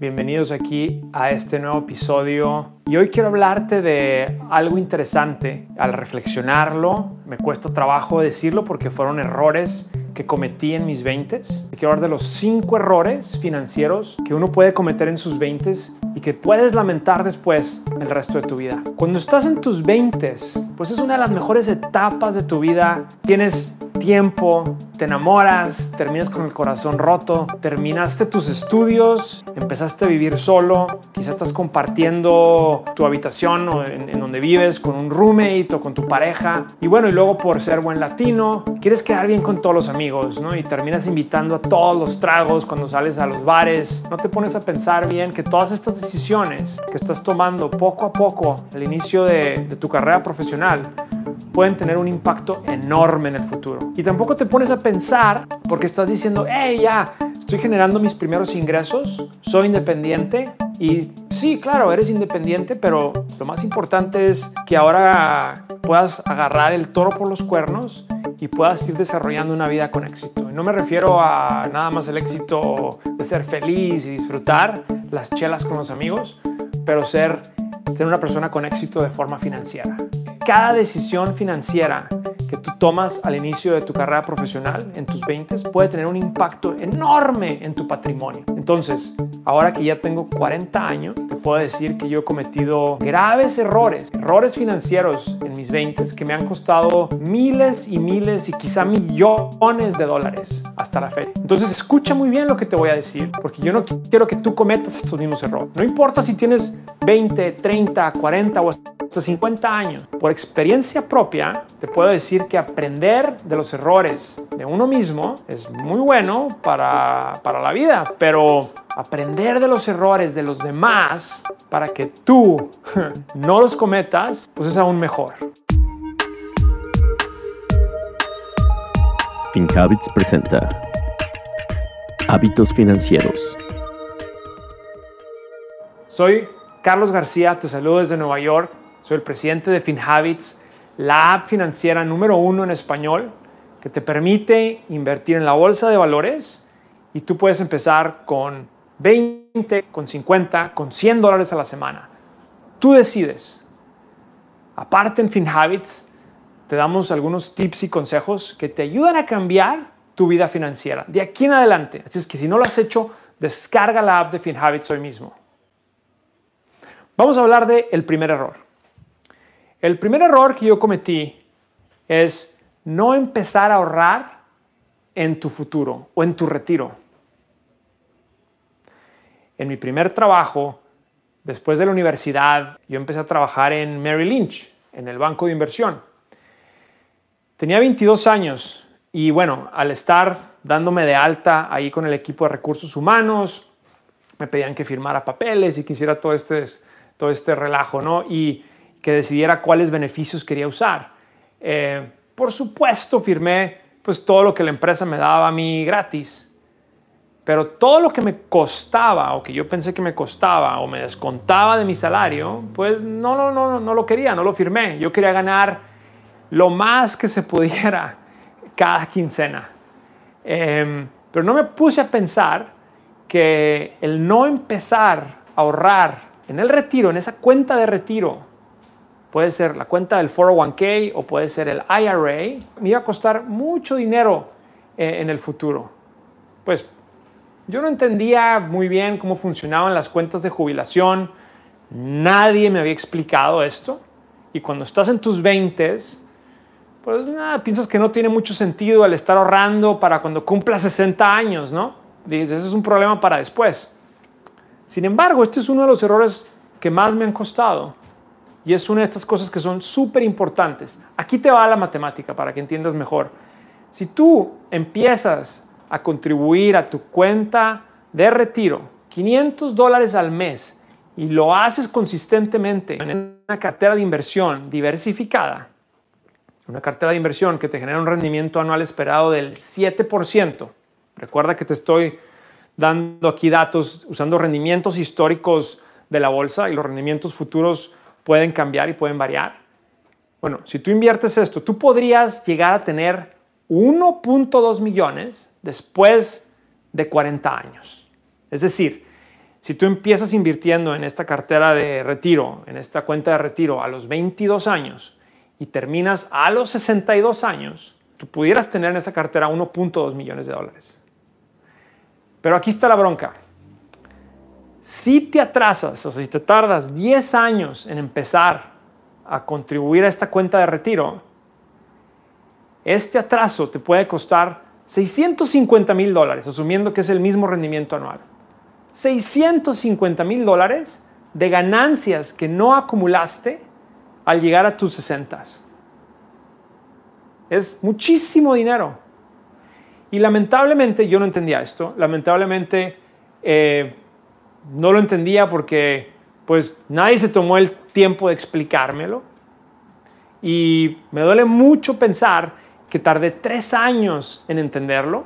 Bienvenidos aquí a este nuevo episodio y hoy quiero hablarte de algo interesante. Al reflexionarlo, me cuesta trabajo decirlo porque fueron errores que cometí en mis 20 Quiero hablar de los cinco errores financieros que uno puede cometer en sus 20 y que puedes lamentar después el resto de tu vida. Cuando estás en tus 20 pues es una de las mejores etapas de tu vida. Tienes tiempo, te enamoras, terminas con el corazón roto, terminaste tus estudios, empezaste a vivir solo, quizás estás compartiendo tu habitación o en, donde vives con un roommate o con tu pareja. Y bueno, y luego por ser buen latino, quieres quedar bien con todos los amigos, ¿no? Y terminas invitando a todos los tragos cuando sales a los bares. No te pones a pensar bien que todas estas decisiones que estás tomando poco a poco al inicio de, de tu carrera profesional pueden tener un impacto enorme en el futuro. Y tampoco te pones a pensar porque estás diciendo, hey, ya, estoy generando mis primeros ingresos, soy independiente. Y sí, claro, eres independiente, pero lo más importante es que ahora puedas agarrar el toro por los cuernos y puedas ir desarrollando una vida con éxito. No me refiero a nada más el éxito de ser feliz y disfrutar las chelas con los amigos, pero ser, ser una persona con éxito de forma financiera cada decisión financiera que tú tomas al inicio de tu carrera profesional en tus 20 puede tener un impacto enorme en tu patrimonio. Entonces, ahora que ya tengo 40 años, te puedo decir que yo he cometido graves errores, errores financieros en mis 20 que me han costado miles y miles y quizá millones de dólares hasta la fecha. Entonces, escucha muy bien lo que te voy a decir, porque yo no quiero que tú cometas estos mismos errores. No importa si tienes 20, 30, 40 o hasta 50 años. Experiencia propia, te puedo decir que aprender de los errores de uno mismo es muy bueno para, para la vida, pero aprender de los errores de los demás para que tú no los cometas, pues es aún mejor. FinHabits presenta Hábitos Financieros. Soy Carlos García, te saludo desde Nueva York soy el presidente de FinHabits, la app financiera número uno en español que te permite invertir en la bolsa de valores y tú puedes empezar con 20, con 50, con 100 dólares a la semana. Tú decides. Aparte en FinHabits te damos algunos tips y consejos que te ayudan a cambiar tu vida financiera de aquí en adelante. Así es que si no lo has hecho, descarga la app de FinHabits hoy mismo. Vamos a hablar del el primer error. El primer error que yo cometí es no empezar a ahorrar en tu futuro o en tu retiro. En mi primer trabajo, después de la universidad, yo empecé a trabajar en Merrill Lynch, en el banco de inversión. Tenía 22 años y bueno, al estar dándome de alta ahí con el equipo de recursos humanos, me pedían que firmara papeles y que hiciera todo este, todo este relajo, ¿no? Y que decidiera cuáles beneficios quería usar. Eh, por supuesto, firmé pues todo lo que la empresa me daba a mí gratis. Pero todo lo que me costaba o que yo pensé que me costaba o me descontaba de mi salario, pues no, no, no, no lo quería, no lo firmé. Yo quería ganar lo más que se pudiera cada quincena. Em, pero no me puse a pensar que el no empezar a ahorrar en el retiro, en esa cuenta de retiro, puede ser la cuenta del 401k o puede ser el IRA, me iba a costar mucho dinero eh, en el futuro. Pues yo no entendía muy bien cómo funcionaban las cuentas de jubilación, nadie me había explicado esto y cuando estás en tus 20 pues nada, piensas que no tiene mucho sentido el estar ahorrando para cuando cumpla 60 años, ¿no? Dices, ese es un problema para después. Sin embargo, este es uno de los errores que más me han costado y es una de estas cosas que son súper importantes. Aquí te va la matemática para que entiendas mejor. Si tú empiezas a contribuir a tu cuenta de retiro 500 dólares al mes y lo haces consistentemente en una cartera de inversión diversificada, una cartera de inversión que te genera un rendimiento anual esperado del 7%, recuerda que te estoy dando aquí datos usando rendimientos históricos de la bolsa y los rendimientos futuros pueden cambiar y pueden variar. Bueno, si tú inviertes esto, tú podrías llegar a tener 1.2 millones después de 40 años. Es decir, Si tú empiezas invirtiendo en esta cartera de retiro, en esta cuenta de retiro a los 22 años y terminas a los 62 años, tú pudieras tener en esa cartera 1.2 millones de dólares. Pero aquí está la bronca. Si te atrasas, o sea, si te tardas 10 años en empezar a contribuir a esta cuenta de retiro, este atraso te puede costar 650 mil dólares, asumiendo que es el mismo rendimiento anual. 650 mil dólares de ganancias que no acumulaste al llegar a tus 60. Es muchísimo dinero. Y lamentablemente yo no entendía esto. Lamentablemente eh, no lo entendía porque pues nadie se tomó el tiempo de explicármelo. Y me duele mucho pensar que tardé tres años en entenderlo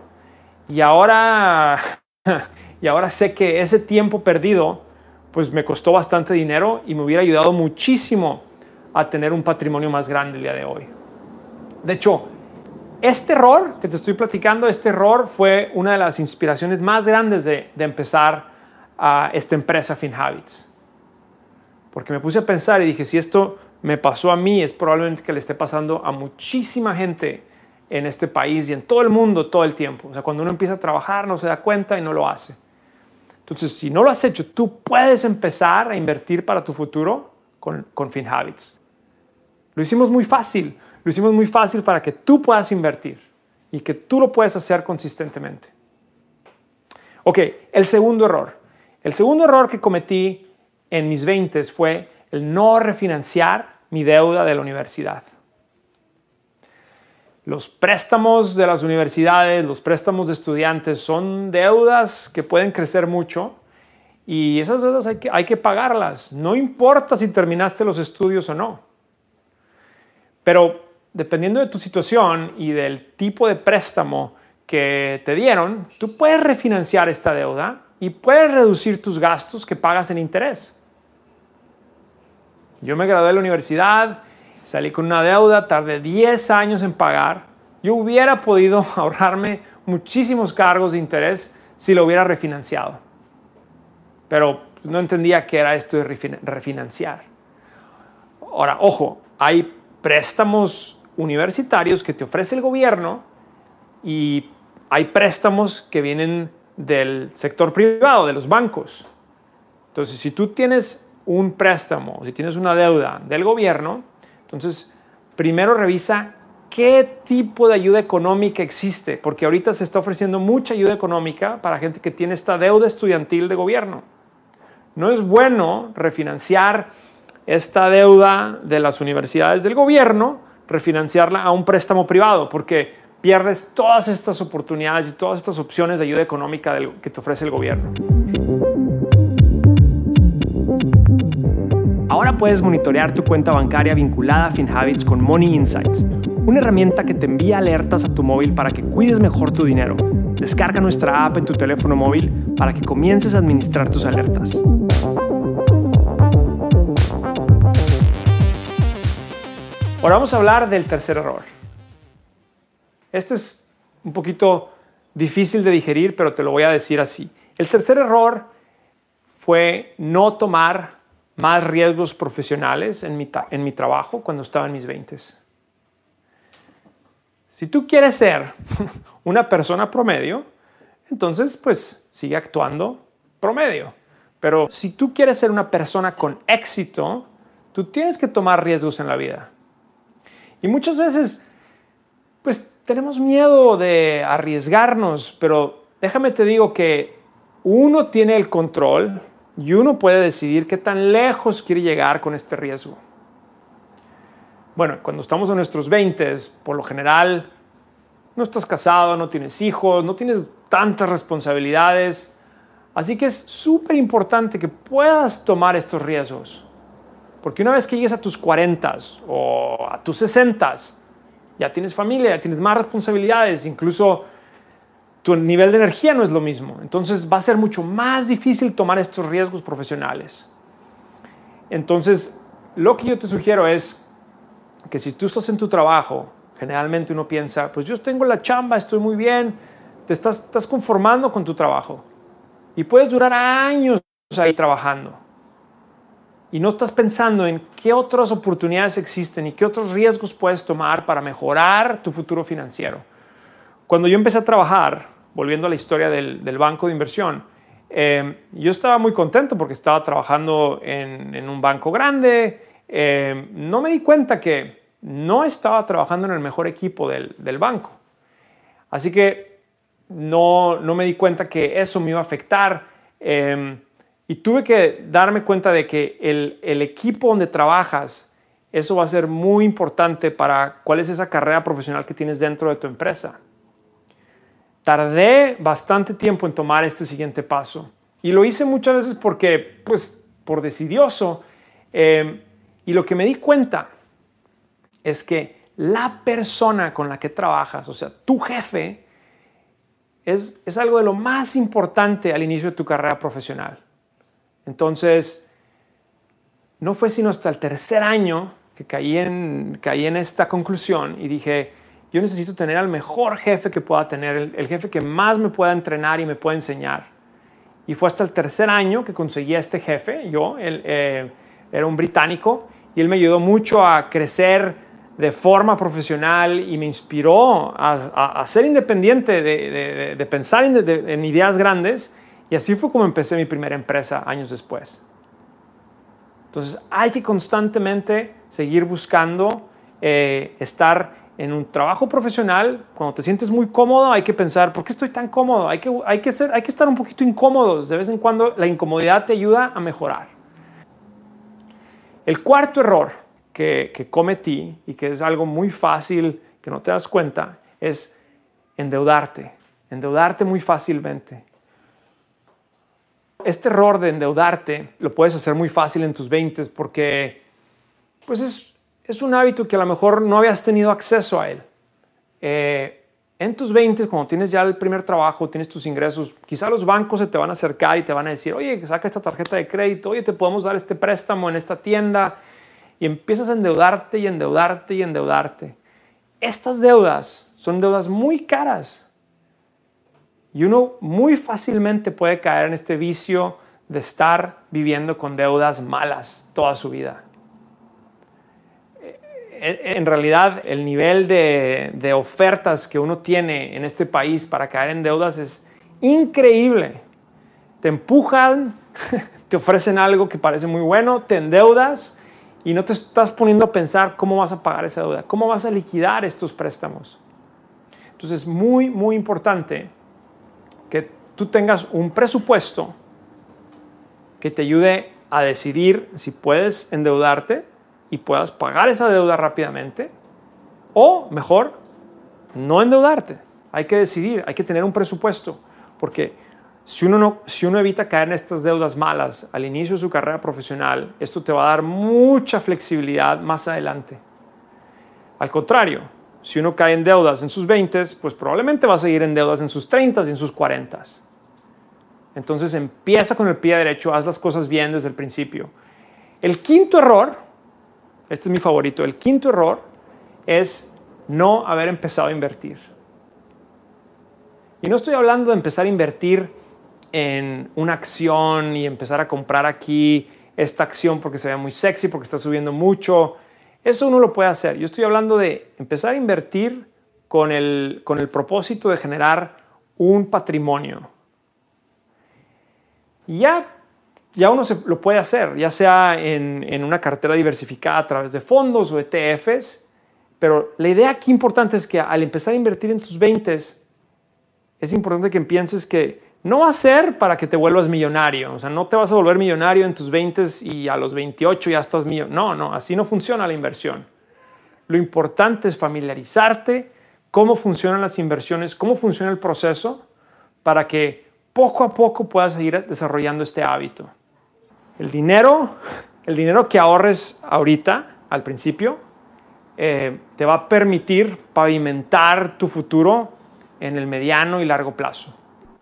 y ahora, y ahora sé que ese tiempo perdido pues me costó bastante dinero y me hubiera ayudado muchísimo a tener un patrimonio más grande el día de hoy. De hecho, este error que te estoy platicando, este error fue una de las inspiraciones más grandes de, de empezar a esta empresa FinHabits. Porque me puse a pensar y dije, si esto me pasó a mí, es probablemente que le esté pasando a muchísima gente en este país y en todo el mundo todo el tiempo. O sea, cuando uno empieza a trabajar no se da cuenta y no lo hace. Entonces, si no lo has hecho, tú puedes empezar a invertir para tu futuro con, con FinHabits. Lo hicimos muy fácil. Lo hicimos muy fácil para que tú puedas invertir y que tú lo puedes hacer consistentemente. Ok, el segundo error. El segundo error que cometí en mis 20 fue el no refinanciar mi deuda de la universidad. Los préstamos de las universidades, los préstamos de estudiantes son deudas que pueden crecer mucho y esas deudas hay que, hay que pagarlas. No importa si terminaste los estudios o no. Pero dependiendo de tu situación y del tipo de préstamo que te dieron, tú puedes refinanciar esta deuda y puedes reducir tus gastos que pagas en interés. Yo me gradué de la universidad, salí con una deuda, tardé 10 años en pagar. Yo hubiera podido ahorrarme muchísimos cargos de interés si lo hubiera refinanciado. Pero no entendía qué era esto de refinanciar. Ahora, ojo, hay préstamos universitarios que te ofrece el gobierno y hay préstamos que vienen del sector privado, de los bancos. Entonces, si tú tienes un préstamo, si tienes una deuda del gobierno, entonces, primero revisa qué tipo de ayuda económica existe, porque ahorita se está ofreciendo mucha ayuda económica para gente que tiene esta deuda estudiantil de gobierno. No es bueno refinanciar esta deuda de las universidades del gobierno, refinanciarla a un préstamo privado, porque pierdes todas estas oportunidades y todas estas opciones de ayuda económica que te ofrece el gobierno. Ahora puedes monitorear tu cuenta bancaria vinculada a FinHabits con Money Insights, una herramienta que te envía alertas a tu móvil para que cuides mejor tu dinero. Descarga nuestra app en tu teléfono móvil para que comiences a administrar tus alertas. Ahora vamos a hablar del tercer error. Este es un poquito difícil de digerir, pero te lo voy a decir así. El tercer error fue no tomar más riesgos profesionales en mi, en mi trabajo cuando estaba en mis 20. Si tú quieres ser una persona promedio, entonces pues sigue actuando promedio. Pero si tú quieres ser una persona con éxito, tú tienes que tomar riesgos en la vida. Y muchas veces, pues tenemos miedo de arriesgarnos, pero déjame te digo que uno tiene el control y uno puede decidir qué tan lejos quiere llegar con este riesgo. Bueno, cuando estamos en nuestros 20, por lo general, no estás casado, no tienes hijos, no tienes tantas responsabilidades. Así que es súper importante que puedas tomar estos riesgos. Porque una vez que llegues a tus 40 o a tus 60, ya tienes familia, ya tienes más responsabilidades, incluso tu nivel de energía no es lo mismo. Entonces va a ser mucho más difícil tomar estos riesgos profesionales. Entonces, lo que yo te sugiero es que si tú estás en tu trabajo, generalmente uno piensa, pues yo tengo la chamba, estoy muy bien, te estás, estás conformando con tu trabajo. Y puedes durar años ahí trabajando y no estás pensando en qué otras oportunidades existen y qué otros riesgos puedes tomar para mejorar tu futuro financiero. Cuando yo empecé a trabajar, volviendo a la historia del, banco de inversión, eh, yo estaba muy contento porque estaba trabajando en, un banco grande. Eh, no me di cuenta que no estaba trabajando en el mejor equipo del, banco. Así que no, no, me di cuenta que eso me iba a afectar. Eh, y tuve que darme cuenta de que el, equipo donde trabajas, eso va a ser muy importante para cuál es esa carrera profesional que tienes dentro de tu empresa. Tardé bastante tiempo en tomar este siguiente paso y lo hice muchas veces porque, pues, por decidioso. Em, y lo que me di cuenta es que la persona con la que trabajas, o sea, tu jefe, es, es algo de lo más importante al inicio de tu carrera profesional. Entonces, no fue sino hasta el tercer año que caí en, caí en esta conclusión y dije, yo necesito tener al mejor jefe que pueda tener, el, jefe que más me pueda entrenar y me pueda enseñar. Y fue hasta el tercer año que conseguí a este jefe, yo, él, eh, era un británico, y él me ayudó mucho a crecer de forma profesional y me inspiró a, ser independiente, de, pensar en ideas grandes y así fue como empecé mi primera empresa años después. Entonces hay que constantemente seguir buscando eh, estar en un trabajo profesional. Cuando te sientes muy cómodo hay que pensar, ¿por qué estoy tan cómodo? Hay que, hay que, ser, hay que estar un poquito incómodos. De vez en cuando la incomodidad te ayuda a mejorar. El cuarto error que, que cometí y que es algo muy fácil que no te das cuenta es endeudarte. Endeudarte muy fácilmente. Este error de endeudarte lo puedes hacer muy fácil en tus 20 porque pues es, es, un hábito que a lo mejor no habías tenido acceso a él. Eh, en tus 20, cuando tienes ya el primer trabajo, tienes tus ingresos, quizá los bancos se te van a acercar y te van a decir, oye, saca esta tarjeta de crédito, oye, te podemos dar este préstamo en esta tienda. Y empiezas a endeudarte y endeudarte y endeudarte. Estas deudas son deudas muy caras y uno muy fácilmente puede caer en este vicio de estar viviendo con deudas malas toda su vida. Eh, eh, en realidad, el nivel de, ofertas que uno tiene en este país para caer en deudas es increíble. Te empujan, te ofrecen algo que parece muy bueno, te endeudas y no te estás poniendo a pensar cómo vas a pagar esa deuda, cómo vas a liquidar estos préstamos. Entonces es muy, muy importante tú tengas un presupuesto que te ayude a decidir si puedes endeudarte y puedas pagar esa deuda rápidamente o mejor, no endeudarte. Hay que decidir, hay que tener un presupuesto, porque si uno, no, si uno evita caer en estas deudas malas al inicio de su carrera profesional, esto te va a dar mucha flexibilidad más adelante. Al contrario, si uno cae en deudas en sus 20, pues probablemente va a seguir en deudas en sus 30 y en sus 40. Entonces empieza con el pie derecho, haz las cosas bien desde el principio. El quinto error, este es mi favorito, el quinto error es no haber empezado a invertir. Y no estoy hablando de empezar a invertir en una acción y empezar a comprar aquí esta acción porque se ve muy sexy, porque está subiendo mucho. Eso uno lo puede hacer. Yo estoy hablando de empezar a invertir con el, con el propósito de generar un patrimonio. Ya, ya uno se lo puede hacer, ya sea en, en una cartera diversificada a través de fondos o ETFs, pero la idea aquí importante es que al empezar a invertir en tus 20 es importante que pienses que no va a ser para que te vuelvas millonario. O sea, no te vas a volver millonario en tus 20 y a los 28 ya estás millonario. No, no, así no funciona la inversión. Lo importante es familiarizarte cómo funcionan las inversiones, cómo funciona el proceso para que poco a poco puedas seguir desarrollando este hábito. El dinero, el dinero que ahorres ahorita, al principio, eh, te va a permitir pavimentar tu futuro en el mediano y largo plazo.